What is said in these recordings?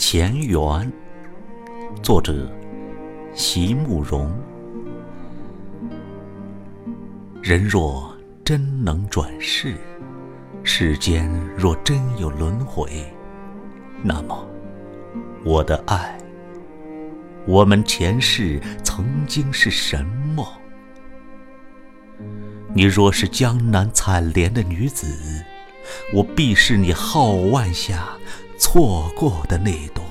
前缘，作者席慕容。人若真能转世，世间若真有轮回，那么，我的爱，我们前世曾经是什么？你若是江南采莲的女子，我必是你皓腕下。错过的那朵，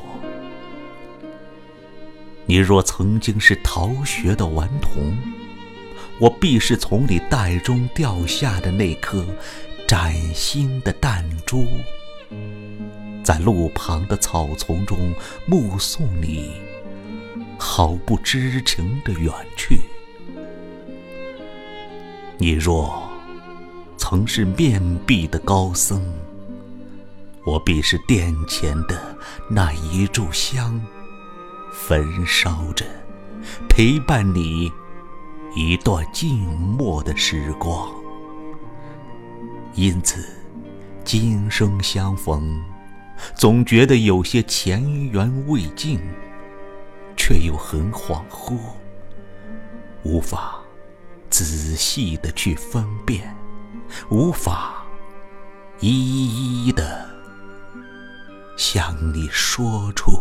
你若曾经是逃学的顽童，我必是从你袋中掉下的那颗崭新的弹珠，在路旁的草丛中目送你毫不知情的远去。你若曾是面壁的高僧。我必是殿前的那一炷香，焚烧着，陪伴你一段静默的时光。因此，今生相逢，总觉得有些前缘未尽，却又很恍惚，无法仔细的去分辨，无法一一的。向你说出。